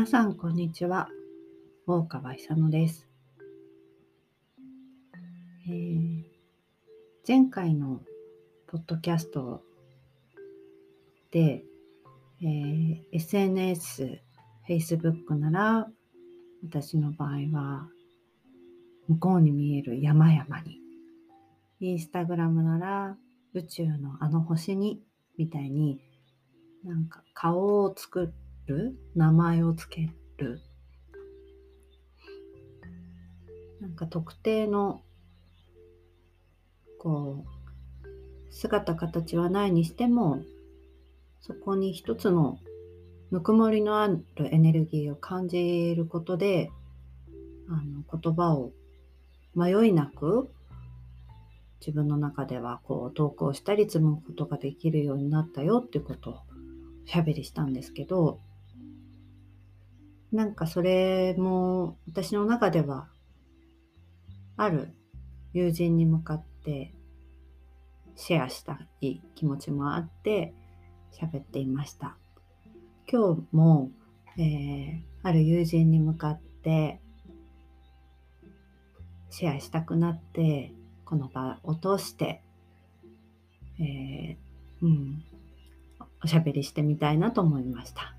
皆さん、こんにちは。大川勇です、えー、前回のポッドキャストで、えー、SNS、Facebook なら私の場合は向こうに見える山々に、インスタグラムなら宇宙のあの星にみたいになんか顔を作ってる？名前をつける？なんか特定のこう姿形はないにしてもそこに一つのぬくもりのあるエネルギーを感じることであの言葉を迷いなく自分の中ではこう投稿したり積むことができるようになったよっていうことをおしゃべりしたんですけどなんかそれも私の中ではある友人に向かってシェアしたい気持ちもあって喋っていました。今日も、えー、ある友人に向かってシェアしたくなってこの場を通して、えー、うん、おしゃべりしてみたいなと思いました。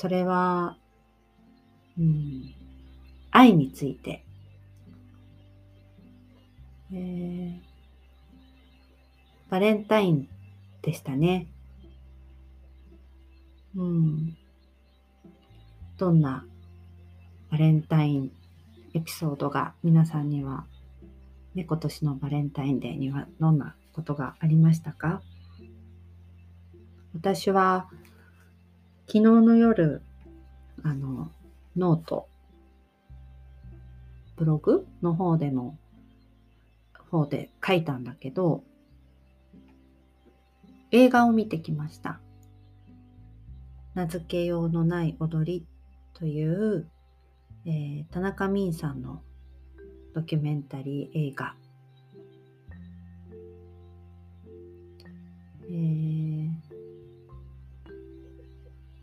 それは、うん、愛について、えー、バレンタインでしたね。うん。どんなバレンタインエピソードが皆さんには、ね、今年のバレンタインデーにはどんなことがありましたか？私は昨日の夜、あの、ノート、ブログの方でも、方で書いたんだけど、映画を見てきました。名付けようのない踊りという、えー、田中泯さんのドキュメンタリー映画。えー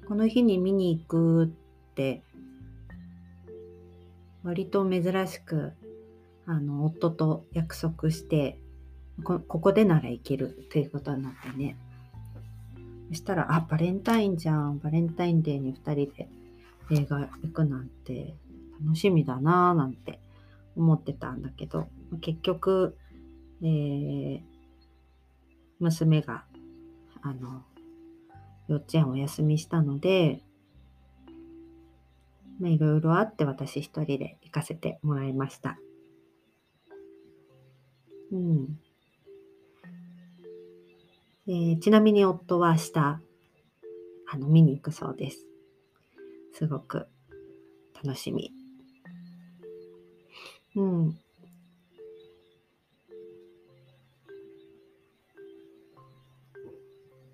この日に見に行くって割と珍しくあの夫と約束してここでなら行けるっていうことになってね。そしたらあバレンタインじゃんバレンタインデーに2人で映画行くなんて楽しみだなーなんて思ってたんだけど結局、えー、娘があの幼稚園お休みしたので、まあ、いろいろあって私一人で行かせてもらいました。うん。えー、ちなみに夫は明日、あの、見に行くそうです。すごく楽しみ。うん。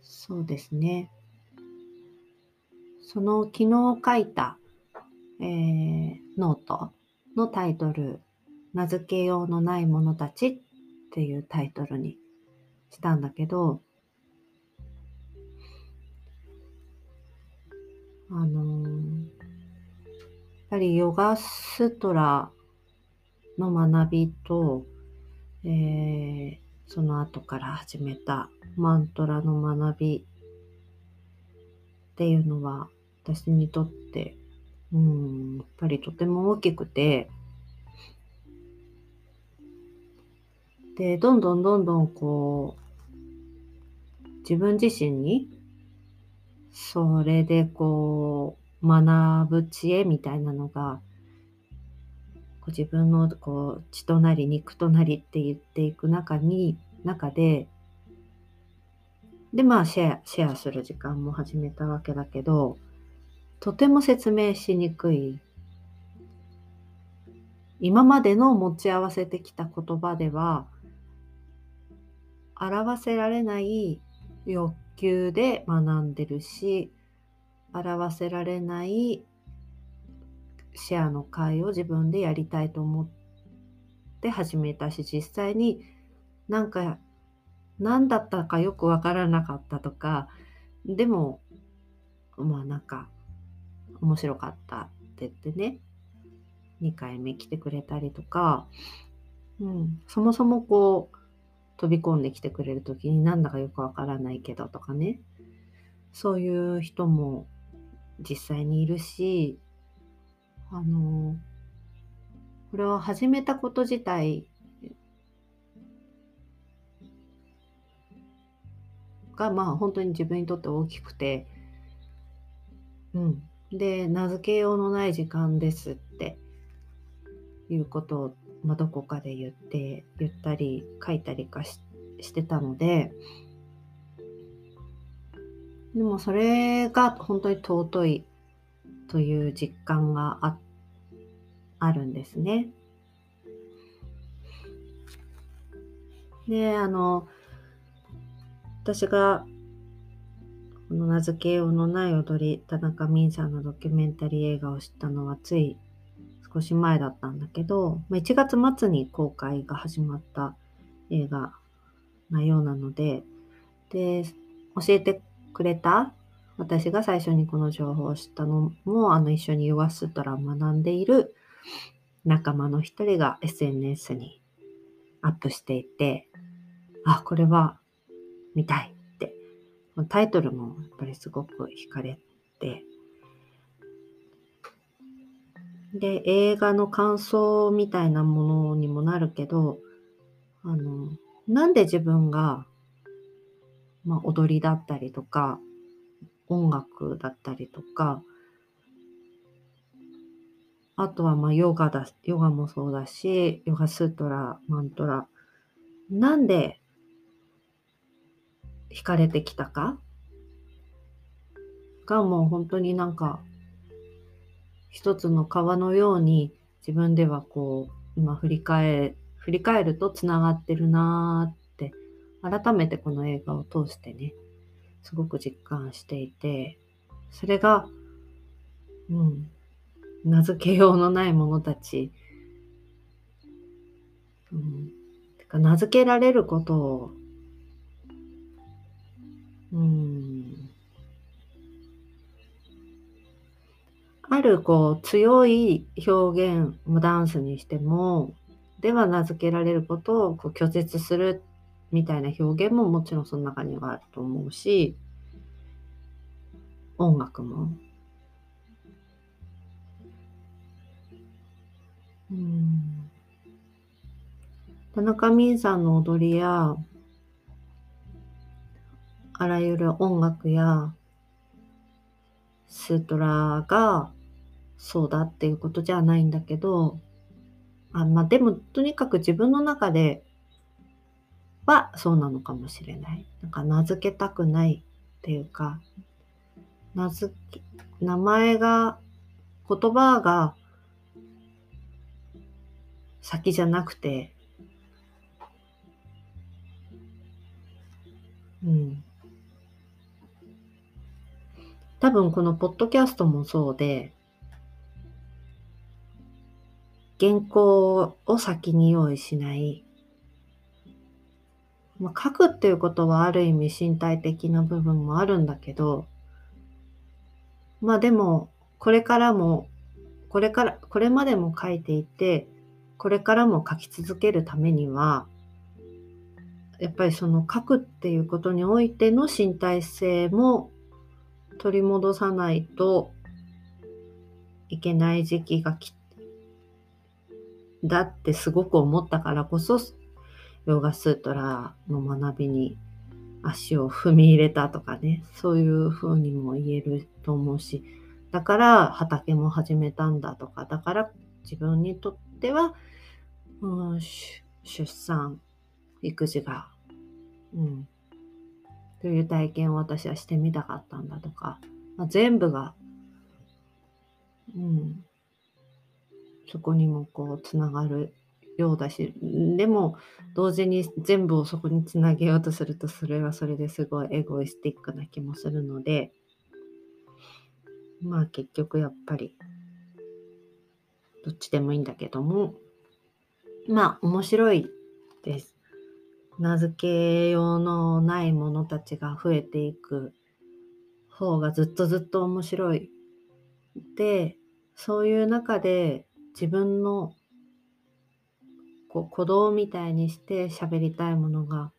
そうですね。その昨日書いた、えー、ノートのタイトル、名付けようのない者たちっていうタイトルにしたんだけど、あのー、やっぱりヨガストラの学びと、えー、その後から始めたマントラの学びっていうのは私にとって、うん、やっぱりとても大きくて、で、どんどんどんどんこう、自分自身に、それでこう、学ぶ知恵みたいなのが、こう自分のこう血となり肉となりって言っていく中に、中で、で、まあシェア、シェアする時間も始めたわけだけど、とても説明しにくい。今までの持ち合わせてきた言葉では表せられない欲求で学んでるし表せられないシェアの会を自分でやりたいと思って始めたし実際になんか何だったかよくわからなかったとかでもまあなんか面白かったって言ってね2回目来てくれたりとか、うん、そもそもこう飛び込んできてくれる時になんだかよくわからないけどとかねそういう人も実際にいるしあのこれを始めたこと自体がまあ本当に自分にとって大きくてうん。で名付けようのない時間ですっていうことを、まあ、どこかで言って言ったり書いたりかししてたのででもそれが本当に尊いという実感がああるんですね。であの私がこの名付けようのない踊り、田中泯さんのドキュメンタリー映画を知ったのはつい少し前だったんだけど、ま1月末に公開が始まった映画なようなので、で、教えてくれた私が最初にこの情報を知ったのも、あの一緒にヨガスートラを学んでいる仲間の一人が SNS にアップしていて、あ、これは見たい、タイトルもやっぱりすごく惹かれて、で、映画の感想みたいなものにもなるけど、あの、なんで自分が、まあ、踊りだったりとか、音楽だったりとか、あとはまあヨガだ、ヨガもそうだし、ヨガスートラ、マントラ、なんで惹かれてきたか？がもう本当になんか一つの川のように自分ではこう今振り返振り返るとつながってるなーって改めてこの映画を通してねすごく実感していてそれがうん名付けようのない者たち、うん、てか名付けられることをうんあるこう強い表現もダンスにしてもでは名付けられることをこう拒絶するみたいな表現ももちろんその中にはあると思うし音楽も。うん田中泯さんの踊りやあらゆる音楽やスートラがそうだっていうことじゃないんだけど、あまあ、でもとにかく自分の中ではそうなのかもしれない。なんか名付けたくないっていうか、名付け、名前が、言葉が先じゃなくて、うん。多分このポッドキャストもそうで、原稿を先に用意しない。まあ、書くっていうことはある意味身体的な部分もあるんだけど、まあでも、これからも、これから、これまでも書いていて、これからも書き続けるためには、やっぱりその書くっていうことにおいての身体性も取り戻さないといけない時期が来だってすごく思ったからこそ、ヨガスートラの学びに足を踏み入れたとかね、そういうふうにも言えると思うし、だから畑も始めたんだとか、だから自分にとっては、うん、出産、育児が、うん、という体験を私はしてみたかったんだとか、まあ、全部が、うん、そこにもこうつながるようだしでも同時に全部をそこにつなげようとするとそれはそれですごいエゴイスティックな気もするのでまあ結局やっぱりどっちでもいいんだけどもまあ面白いです。名付けようのないものたちが増えていく方がずっとずっと面白い。で、そういう中で自分のこう鼓動みたいにして喋りたいものが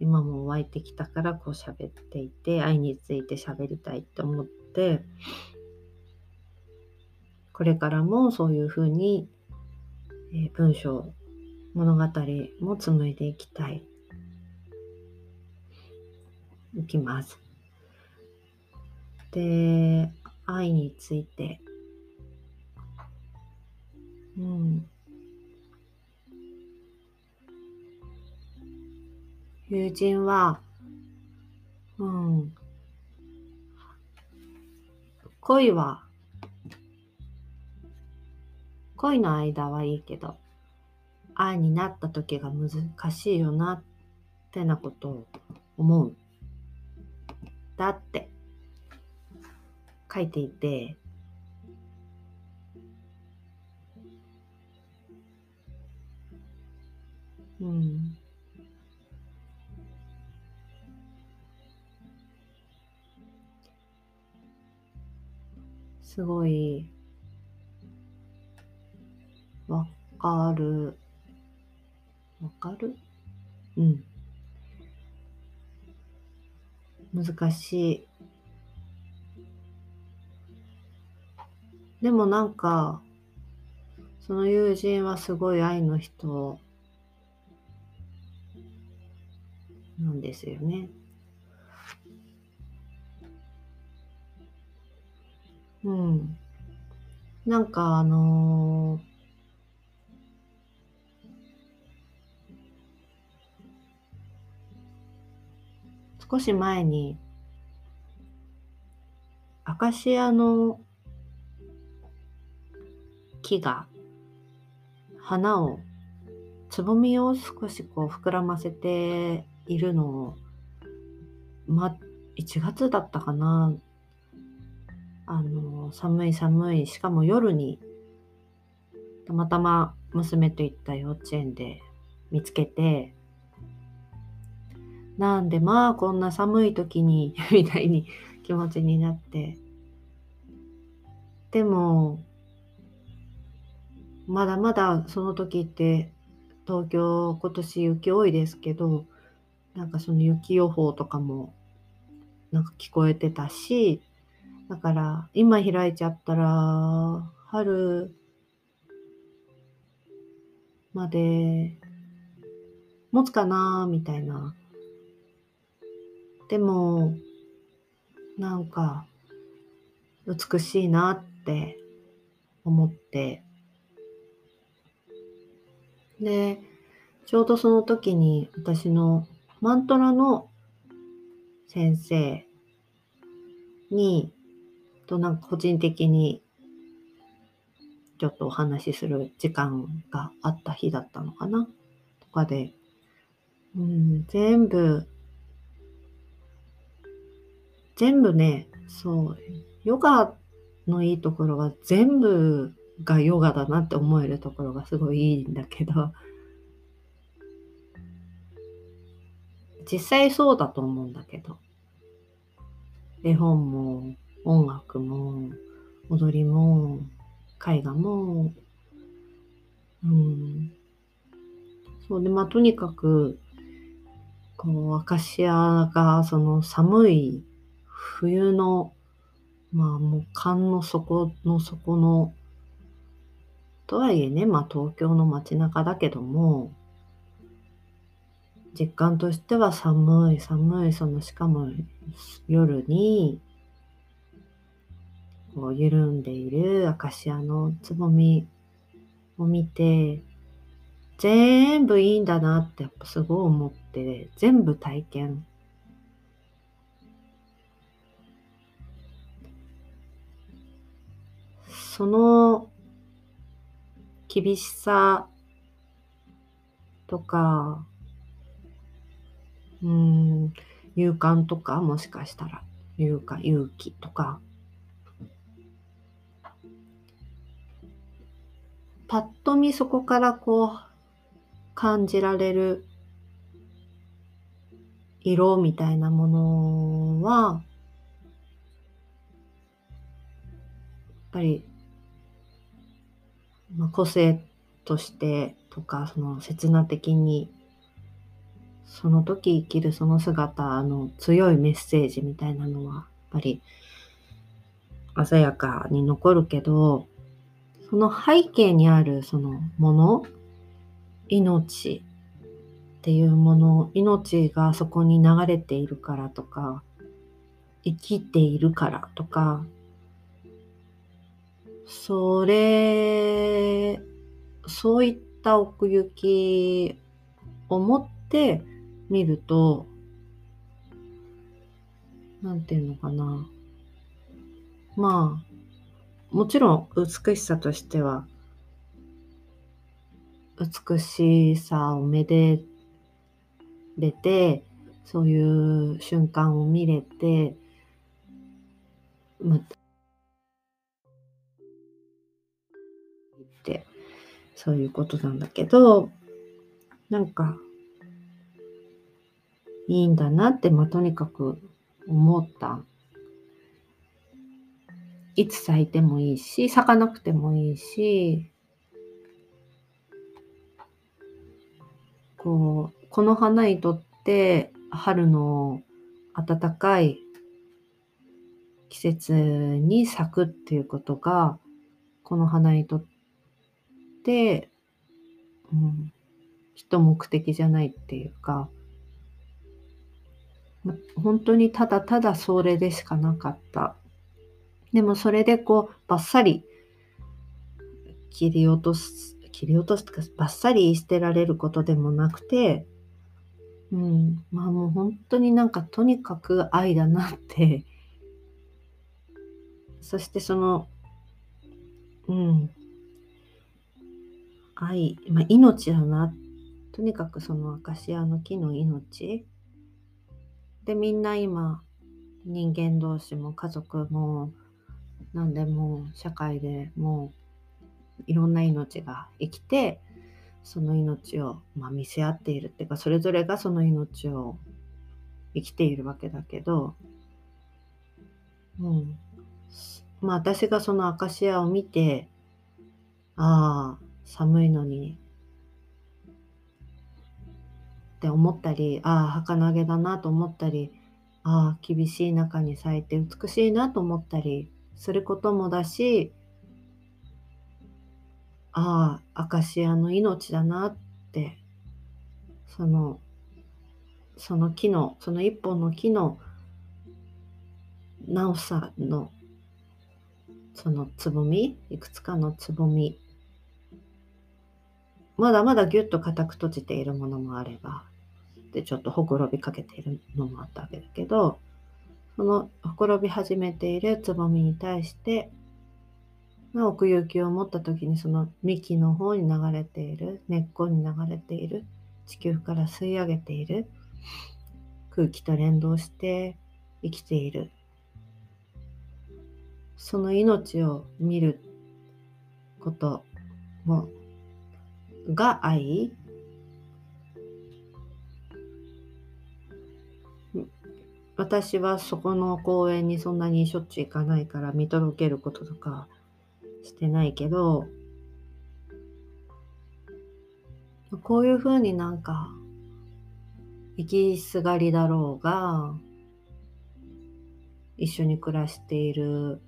今も湧いてきたからこう喋っていて愛について喋りたいって思ってこれからもそういうふうに、えー、文章物語も紡いでいきたいいきます。で愛について。うん。友人は、うん、恋は、恋の間はいいけど、愛になった時が難しいよなってなことを思う。だって書いていて、うん。すごい、わかる。わかる？うん。難しい。でもなんか、その友人はすごい愛の人なんですよね。うん。なんかあのー少し前にアカシアの木が花をつぼみを少しこう膨らませているのを、ま、1月だったかな。あの、寒い寒い、しかも夜に、たまたま娘と行った幼稚園で見つけて、なんでまあこんな寒い時に みたいに気持ちになって。でも、まだまだその時って東京今年雪多いですけど、なんかその雪予報とかもなんか聞こえてたし、だから今開いちゃったら春まで持つかなみたいな。でもなんか美しいなって思って。でちょうどその時に私のマントラの先生にとなんか個人的にちょっとお話しする時間があった日だったのかなとかで、うん、全部、全部ね、そう、ヨガのいいところは全部がヨガだなって思えるところがすごいいいんだけど、実際そうだと思うんだけど、絵本も音楽も踊りも絵画も、うん、そうでまあとにかくこうアカシアがその寒い冬のまあもう寒の底の底のとはいえねまあ東京の街中だけども実感としては寒い寒いそのしかも夜にこう緩んでいるアカシアのつぼみを見て、全部いいんだなってやっぱすごい思って、全部体験。その厳しさとか、うん、勇敢とか、もしかしたら、勇敢、勇気とか、パッと見そこからこう感じられる色みたいなものはやっぱり、まあ、個性としてとか、その刹那的に、その時生きるその姿の強いメッセージみたいなのは、やっぱり鮮やかに残るけど、その背景にあるそのもの、命っていうもの、命がそこに流れているからとか、生きているからとか、それ、そういった奥行きを持って見ると、なんていうのかな。まあ、もちろん美しさとしては、美しさをめでれて、そういう瞬間を見れて、まってそういうことなんだけどなんかいいんだなって、まあ、とにかく思った。いつ咲いてもいいし、咲かなくてもいいし、こう、この花にとって春の暖かい季節に咲くっていうことが、この花にとって、うん、きっと目的じゃないっていうか、本当にただただそれでしかなかった。でもそれでこう、バッサリ切り落とす、切り落とすとか、バッサリ捨てられることでもなくて、うん、まあもう本当になんかとにかく愛だなってそしてその、うん、愛、まあ、命だな。とにかくそのアカシアの木の命。で、みんな今、人間同士も家族も、何でも社会でもいろんな命が生きて、その命を、まあ、見せ合っているっていうか、それぞれがその命を生きているわけだけど、うん。まあ私がそのアカシアを見て、ああ、寒いのに。って思ったり、ああ、儚げだなと思ったり、ああ、厳しい中に咲いて美しいなと思ったりすることもだし、ああ、アカシアの命だなって、その、その木の、その一本の木の、なおさのそのつぼみ、いくつかのつぼみ、まだまだぎゅっと固く閉じているものもあれば、で、ちょっとほころびかけているのもあったわけだけど、そのほころび始めているつぼみに対して、奥行きを持った時にその幹の方に流れている、根っこに流れている、地球から吸い上げている、空気と連動して生きている。その命を見ることもが愛？私はそこの公園にそんなにしょっちゅう行かないから見届けることとかしてないけどこういうふうになんか生きすがりだろうが一緒に暮らしている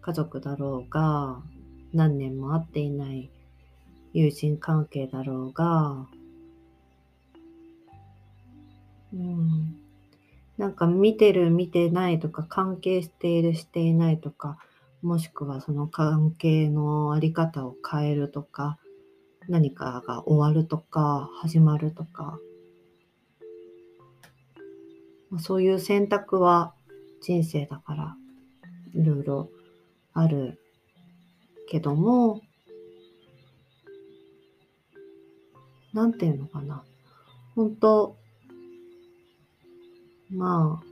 家族だろうが、何年も会っていない友人関係だろうが、うん、なんか見てる見てないとか関係しているしていないとかもしくはその関係のあり方を変えるとか何かが終わるとか始まるとか。そういう選択は人生だからいろいろあるけども、なんていうのかな。本当まあ、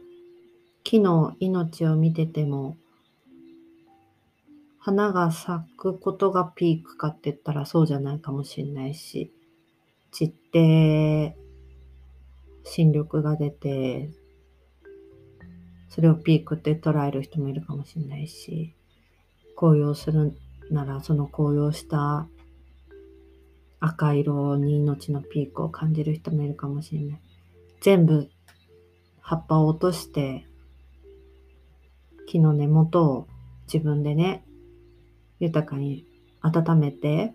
木の命を見てても、花が咲くことがピークかって言ったらそうじゃないかもしれないし、散って新緑が出て、それをピークって捉える人もいるかもしれないし、紅葉するならその紅葉した赤色に命のピークを感じる人もいるかもしれない。全部葉っぱを落として木の根元を自分でね豊かに温めて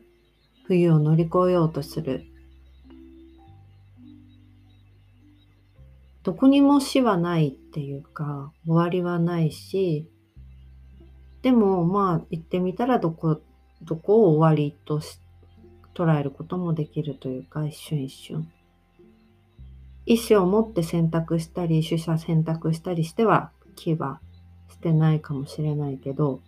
冬を乗り越えようとするどこにも死はないっていうか終わりはないしでもまあ言ってみたらどこどこを終わりとして捉えることもできるというか一瞬一瞬。意思を持って選択したり取捨選択したりしては木は捨てないかもしれないけど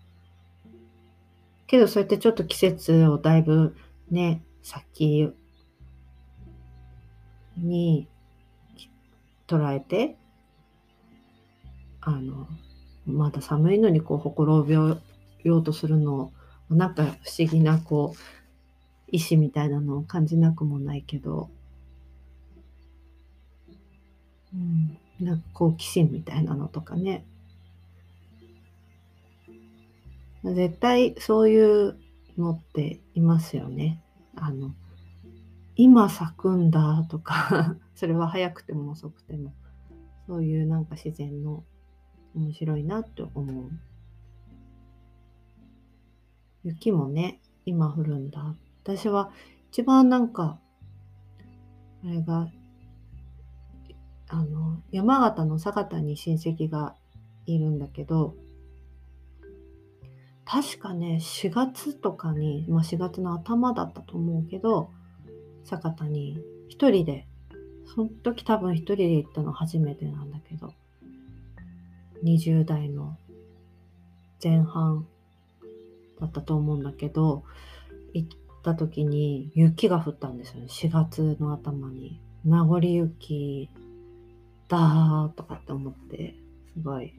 けどそうやってちょっと季節をだいぶね先に捉えてあのまだ寒いのにこうほころびようとするのなんか不思議なこう意志みたいなのを感じなくもないけど、うん、なんか好奇心みたいなのとかね。絶対そういうのっていますよね。あの今咲くんだとか それは早くても遅くてもそういうなんか自然の面白いなって思う。雪もね今降るんだ私は一番なんかあれがあの山形の酒田に親戚がいるんだけど確かね4月とかに、まあ、4月の頭だったと思うけど酒田に一人でその時多分一人で行ったの初めてなんだけど20代の前半だったと思うんだけど行った時に雪が降ったんですよね。4月の頭に。名残雪だーとかって思ってすごい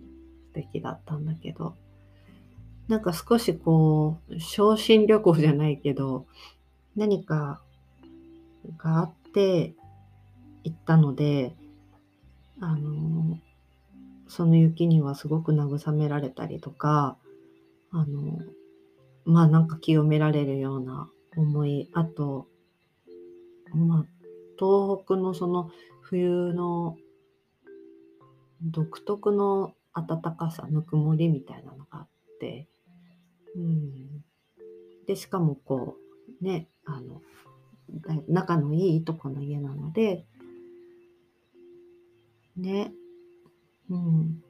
素敵だったんだけど。なんか少しこう昇進旅行じゃないけど何かがあって行ったので、あの、その雪にはすごく慰められたりとか、あの、まあなんか清められるような思い、あと、まあ、東北のその冬の独特の暖かさ、ぬくもりみたいなのがあって、うん。で、しかもこう、ね、あの、仲のいいとこの家なので、ね。うん。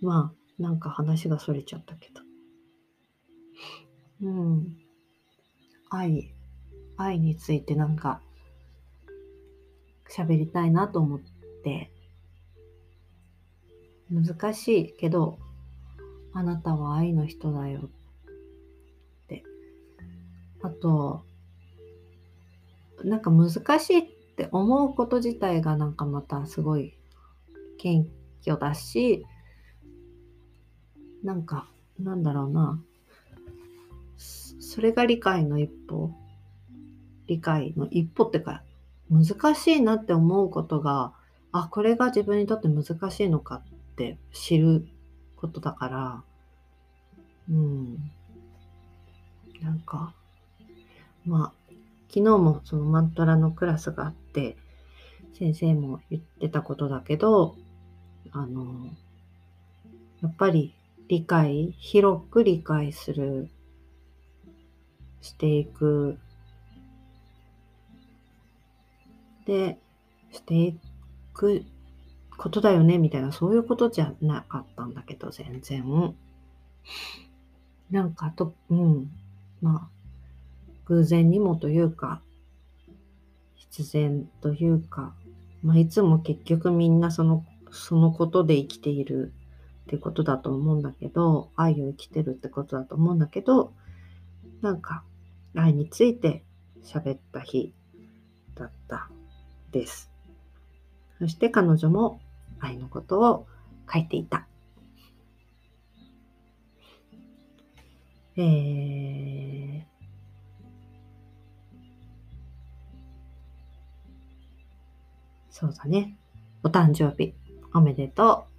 まあ、なんか話がそれちゃったけど。うん。愛、愛についてなんか喋りたいなと思って、難しいけど、あなたは愛の人だよってあと、なんか難しいって思うこと自体がなんかまたすごい謙虚だし、なんか、なんだろうな。それが理解の一歩。理解の一歩ってか、難しいなって思うことが、あ、これが自分にとって難しいのかって知ることだから、うん。なんか、まあ、昨日もそのマントラのクラスがあって、先生も言ってたことだけど、あの、やっぱり理解、広く理解する、していく。で、していくことだよね、みたいな、そういうことじゃなかったんだけど、全然。なんかと、うん。まあ、偶然にもというか、必然というか、まあ、いつも結局みんなその、そのことで生きているってことだと思うんだけど、愛を生きてるってことだと思うんだけど、なんか、愛について喋った日だったです。そして彼女も愛のことを書いていた。えー、そうだね。お誕生日おめでとう